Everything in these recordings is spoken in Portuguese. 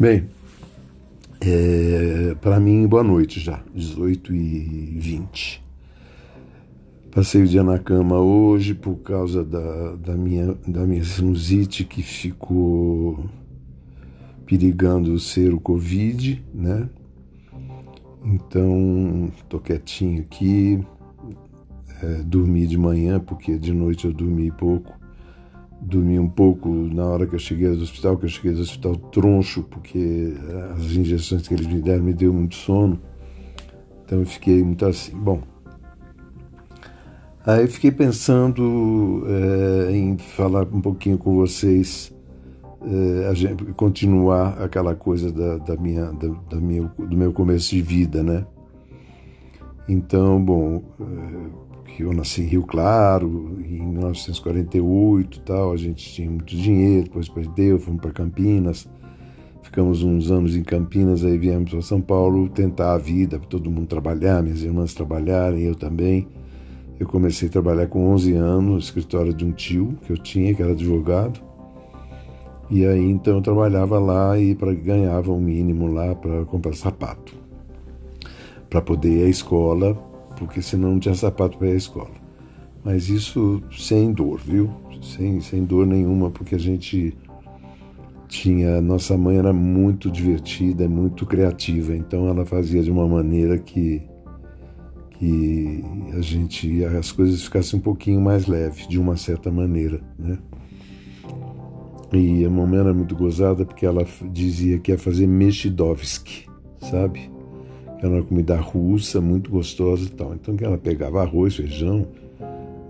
Bem, é, para mim, boa noite já, 18 e 20. Passei o dia na cama hoje por causa da, da, minha, da minha sinusite que ficou perigando ser o Covid, né? Então, tô quietinho aqui, é, dormi de manhã, porque de noite eu dormi pouco dormi um pouco na hora que eu cheguei do hospital, que eu cheguei do hospital troncho, porque as injeções que eles me deram me deu muito sono. Então eu fiquei muito assim. Bom, aí eu fiquei pensando é, em falar um pouquinho com vocês, é, gente, continuar aquela coisa da, da minha, da, da minha, do meu começo de vida, né? Então, bom, é, que eu nasci em Rio Claro, em 1948 tal, a gente tinha muito dinheiro, depois perdeu, fomos para Campinas, ficamos uns anos em Campinas, aí viemos para São Paulo tentar a vida, todo mundo trabalhar, minhas irmãs trabalharem, eu também. Eu comecei a trabalhar com 11 anos no escritório de um tio que eu tinha, que era advogado. E aí então eu trabalhava lá e pra, ganhava um mínimo lá para comprar sapato. Para poder ir à escola, porque senão não tinha sapato para ir à escola. Mas isso sem dor, viu? Sem, sem dor nenhuma, porque a gente tinha. Nossa mãe era muito divertida, muito criativa, então ela fazia de uma maneira que que a gente as coisas ficassem um pouquinho mais leves, de uma certa maneira, né? E a mamãe era muito gozada porque ela dizia que ia fazer mexidovski, sabe? Era uma comida russa, muito gostosa e tal. Então que ela pegava arroz, feijão,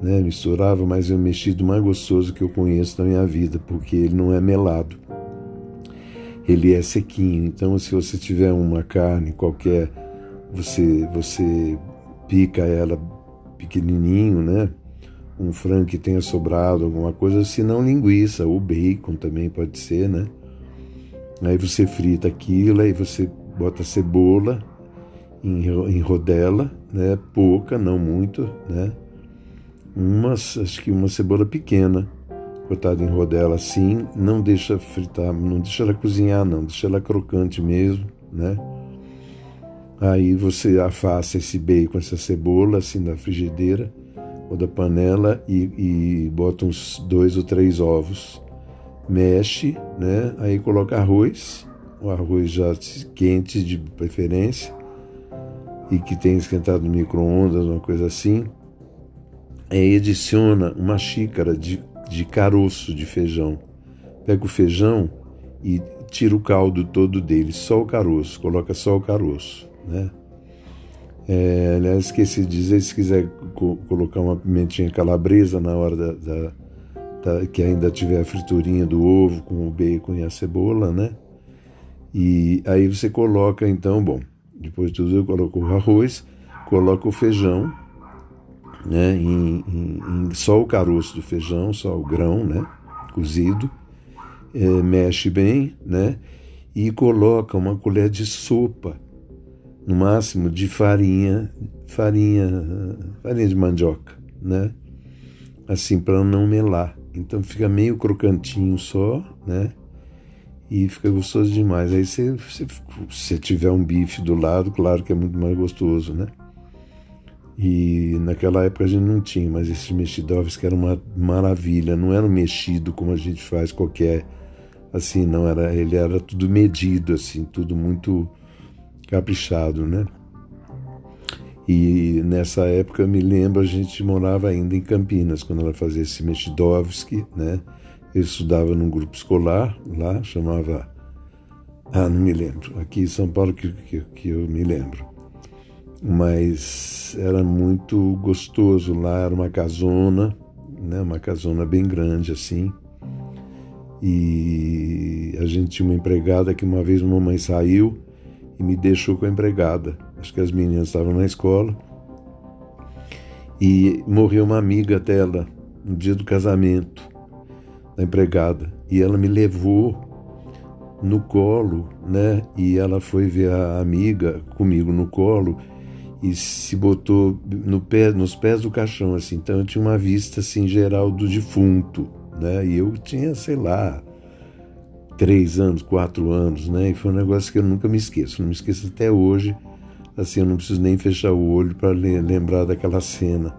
né, misturava, mas é o mexido mais gostoso que eu conheço na minha vida, porque ele não é melado. Ele é sequinho. Então se você tiver uma carne qualquer, você você pica ela pequenininho, né? Um frango que tenha sobrado, alguma coisa, se não linguiça ou bacon também pode ser, né? Aí você frita aquilo, aí você bota cebola, em, rodela, né? Pouca, não muito, né? Umas, acho que uma cebola pequena, cortada em rodela assim, não deixa fritar, não deixa ela cozinhar, não, deixa ela crocante mesmo, né? Aí você afasta esse bacon, essa cebola assim na frigideira ou da panela e, e bota uns dois ou três ovos, mexe, né? Aí coloca arroz, o arroz já quente de preferência, e que tem esquentado no micro-ondas, uma coisa assim, aí adiciona uma xícara de, de caroço de feijão. Pega o feijão e tira o caldo todo dele, só o caroço, coloca só o caroço, né? É, aliás, esqueci de dizer, se quiser co colocar uma pimentinha calabresa na hora da, da, da, que ainda tiver a friturinha do ovo com o bacon e a cebola, né? E aí você coloca, então, bom, depois de tudo, eu coloco o arroz, coloco o feijão, né, em, em, só o caroço do feijão, só o grão, né, cozido, é, mexe bem, né, e coloca uma colher de sopa, no máximo de farinha, farinha, farinha de mandioca, né, assim para não melar. Então fica meio crocantinho só, né, e fica gostoso demais. Aí se você tiver um bife do lado, claro que é muito mais gostoso, né? E naquela época a gente não tinha, mas esses mexidovs que era uma maravilha, não era um mexido como a gente faz qualquer assim, não era, ele era tudo medido assim, tudo muito caprichado, né? E nessa época me lembro a gente morava ainda em Campinas quando ela fazia esse Mexidovski, né? Eu estudava num grupo escolar lá, chamava. Ah, não me lembro. Aqui em São Paulo que, que, que eu me lembro. Mas era muito gostoso lá, era uma casona, né, uma casona bem grande assim. E a gente tinha uma empregada que uma vez uma mãe saiu e me deixou com a empregada. Acho que as meninas estavam na escola. E morreu uma amiga dela no dia do casamento da empregada, e ela me levou no colo, né? E ela foi ver a amiga comigo no colo e se botou no pé, nos pés do caixão, assim. Então eu tinha uma vista assim geral do defunto, né? E eu tinha, sei lá, três anos, quatro anos, né? E foi um negócio que eu nunca me esqueço, não me esqueço até hoje. Assim, eu não preciso nem fechar o olho para lembrar daquela cena.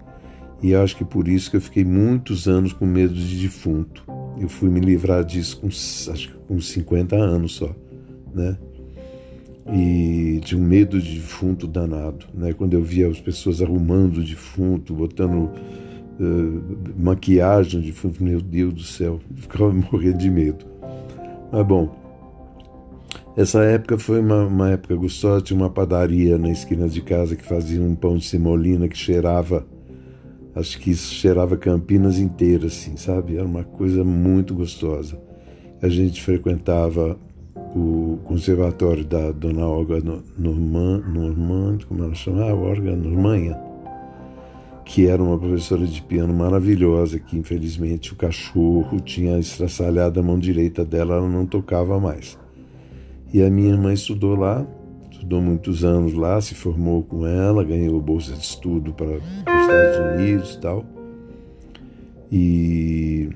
E acho que por isso que eu fiquei muitos anos com medo de defunto. Eu fui me livrar disso com, acho que com 50 anos só, né? E tinha um medo de defunto danado, né? Quando eu via as pessoas arrumando o defunto, botando uh, maquiagem de defunto, meu Deus do céu, ficava morrendo de medo. Mas bom, essa época foi uma, uma, época gostosa. Tinha uma padaria na esquina de casa que fazia um pão de semolina que cheirava, acho que isso cheirava Campinas inteira, assim, sabe? Era uma coisa muito gostosa. A gente frequentava o conservatório da Dona Olga Norman, Norman como ela chamava? Olga Normanha, que era uma professora de piano maravilhosa, que infelizmente o cachorro tinha estraçalhado a mão direita dela, ela não tocava mais. E a minha irmã estudou lá, estudou muitos anos lá, se formou com ela, ganhou bolsa de estudo para os Estados Unidos e tal. E,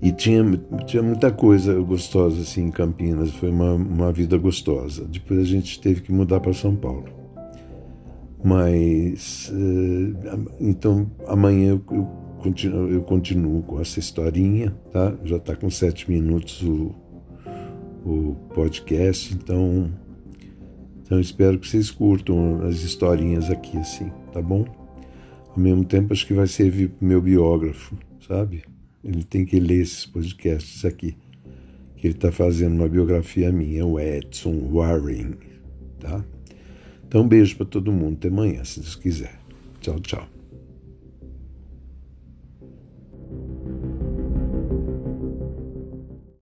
e tinha, tinha muita coisa gostosa assim em Campinas, foi uma, uma vida gostosa. Depois a gente teve que mudar para São Paulo. Mas, eh, então, amanhã eu, continuo, eu continuo com essa historinha, tá? Já está com sete minutos o, o podcast, então, então espero que vocês curtam as historinhas aqui, assim, tá bom? Ao mesmo tempo, acho que vai servir para o meu biógrafo, sabe? Ele tem que ler esses podcasts aqui, que ele está fazendo uma biografia minha, o Edson Warren, tá? Então, um beijo para todo mundo. Até amanhã, se Deus quiser. Tchau, tchau.